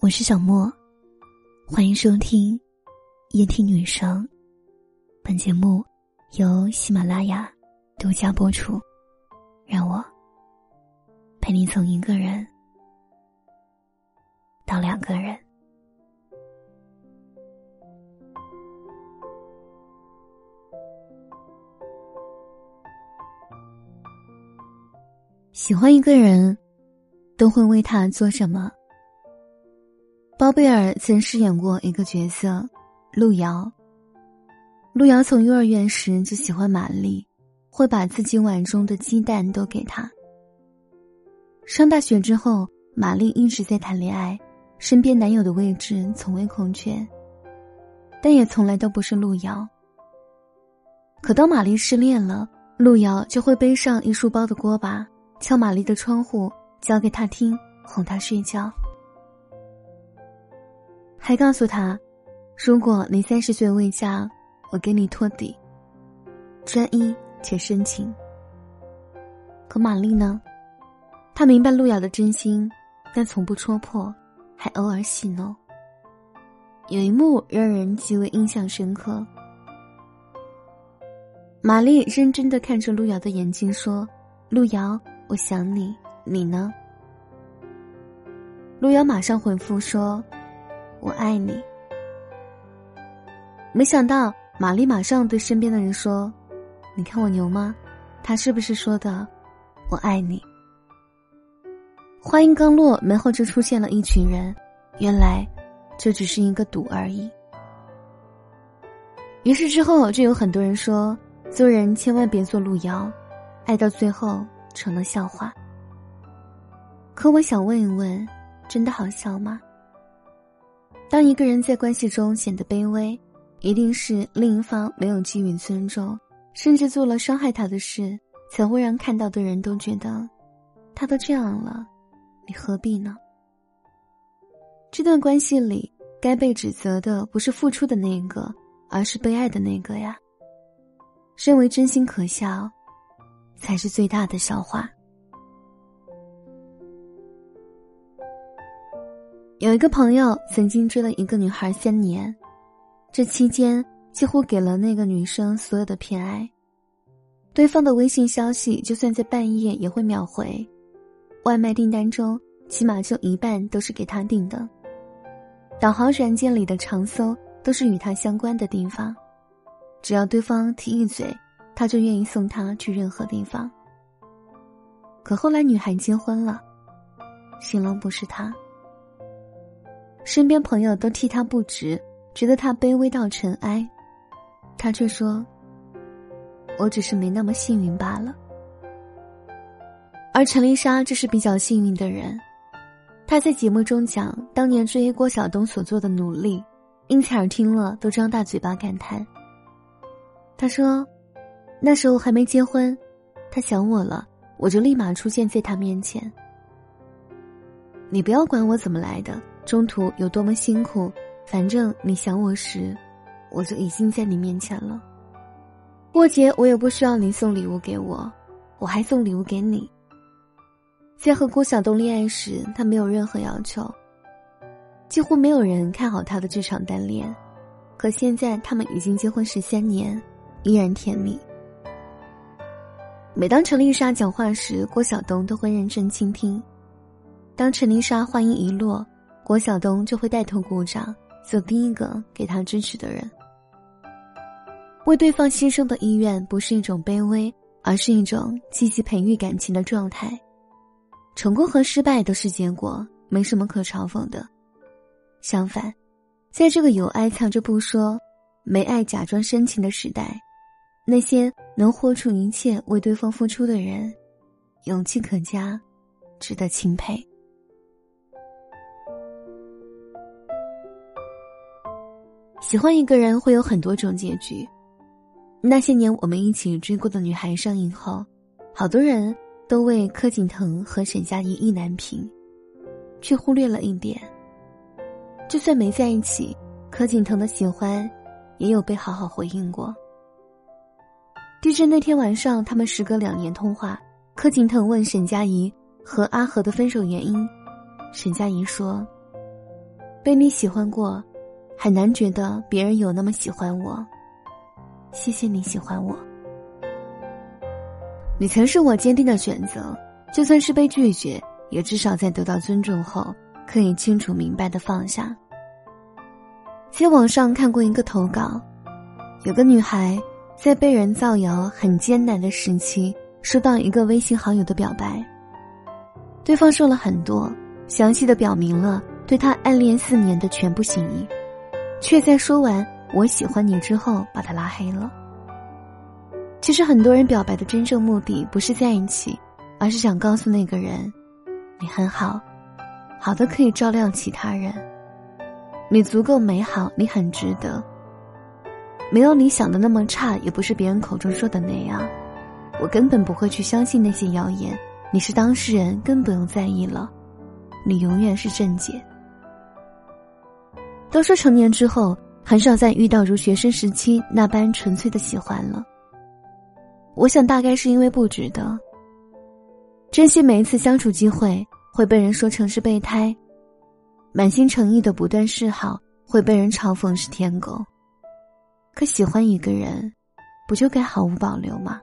我是小莫，欢迎收听夜听女生。本节目由喜马拉雅独家播出。让我陪你从一个人到两个人。喜欢一个人，都会为他做什么？包贝尔曾饰演过一个角色，路遥。路遥从幼儿园时就喜欢玛丽，会把自己碗中的鸡蛋都给她。上大学之后，玛丽一直在谈恋爱，身边男友的位置从未空缺，但也从来都不是路遥。可当玛丽失恋了，路遥就会背上一书包的锅巴，敲玛丽的窗户，教给她听，哄她睡觉。还告诉他，如果你三十岁未嫁，我给你托底。专一且深情。可玛丽呢？她明白路遥的真心，但从不戳破，还偶尔戏弄。有一幕让人极为印象深刻。玛丽认真的看着路遥的眼睛说：“路遥，我想你，你呢？”路遥马上回复说。我爱你。没想到玛丽马上对身边的人说：“你看我牛吗？他是不是说的‘我爱你’？”话音刚落，门后就出现了一群人。原来，这只是一个赌而已。于是之后就有很多人说：“做人千万别做路遥，爱到最后成了笑话。”可我想问一问，真的好笑吗？当一个人在关系中显得卑微，一定是另一方没有给予尊重，甚至做了伤害他的事，才会让看到的人都觉得，他都这样了，你何必呢？这段关系里，该被指责的不是付出的那个，而是被爱的那个呀。认为真心可笑，才是最大的笑话。有一个朋友曾经追了一个女孩三年，这期间几乎给了那个女生所有的偏爱。对方的微信消息，就算在半夜也会秒回。外卖订单中，起码就一半都是给他订的。导航软件里的长搜都是与他相关的地方，只要对方提一嘴，他就愿意送他去任何地方。可后来女孩结婚了，新郎不是他。身边朋友都替他不值，觉得他卑微到尘埃，他却说：“我只是没那么幸运罢了。”而陈丽莎这是比较幸运的人，她在节目中讲当年追郭晓东所做的努力，殷采儿听了都张大嘴巴感叹。他说：“那时候还没结婚，他想我了，我就立马出现在他面前。你不要管我怎么来的。”中途有多么辛苦，反正你想我时，我就已经在你面前了。过节我也不需要你送礼物给我，我还送礼物给你。在和郭晓东恋爱时，他没有任何要求，几乎没有人看好他的这场单恋。可现在他们已经结婚十三年，依然甜蜜。每当陈丽莎讲话时，郭晓东都会认真倾听。当陈丽莎话音一落，郭晓东就会带头鼓掌，做第一个给他支持的人。为对方牺牲的意愿不是一种卑微，而是一种积极培育感情的状态。成功和失败都是结果，没什么可嘲讽的。相反，在这个有爱藏着不说，没爱假装深情的时代，那些能豁出一切为对方付出的人，勇气可嘉，值得钦佩。喜欢一个人会有很多种结局。那些年我们一起追过的女孩上映后，好多人都为柯景腾和沈佳宜意难平，却忽略了一点：就算没在一起，柯景腾的喜欢也有被好好回应过。地震那天晚上，他们时隔两年通话，柯景腾问沈佳宜和阿和的分手原因，沈佳宜说：“被你喜欢过，很难觉得别人有那么喜欢我。谢谢你喜欢我，你曾是我坚定的选择，就算是被拒绝，也至少在得到尊重后，可以清楚明白的放下。在网上看过一个投稿，有个女孩在被人造谣很艰难的时期，收到一个微信好友的表白。对方说了很多，详细的表明了对他暗恋四年的全部心意，却在说完。我喜欢你之后，把他拉黑了。其实很多人表白的真正目的不是在一起，而是想告诉那个人，你很好，好的可以照亮其他人。你足够美好，你很值得。没有你想的那么差，也不是别人口中说的那样。我根本不会去相信那些谣言。你是当事人，更不用在意了。你永远是正解。都说成年之后。很少再遇到如学生时期那般纯粹的喜欢了。我想大概是因为不值得。珍惜每一次相处机会，会被人说成是备胎；满心诚意的不断示好，会被人嘲讽是舔狗。可喜欢一个人，不就该毫无保留吗？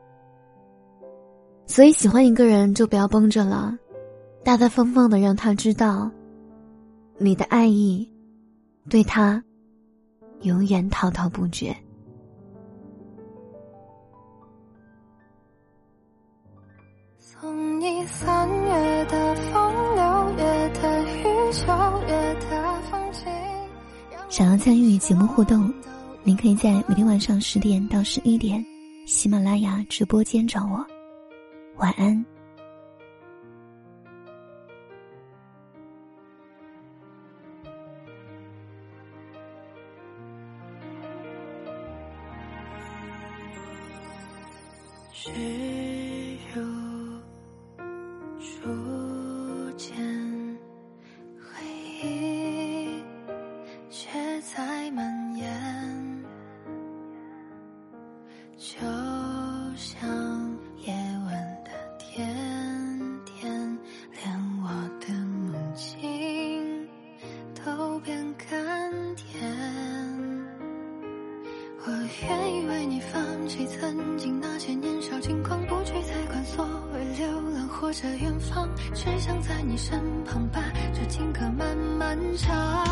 所以喜欢一个人就不要绷着了，大大方方的让他知道，你的爱意，对他。永远滔滔不绝。送你三月的风，六月的雨，九月的风景。想要参与节目互动，您可以在每天晚上十点到十一点，喜马拉雅直播间找我。晚安。只有初见，回忆却在蔓延，就像夜晚的甜甜，连我的梦境都变甘愿意为你放弃曾经那些年少。轻狂不去再管所谓流浪或者远方，只想在你身旁把这情歌慢慢唱。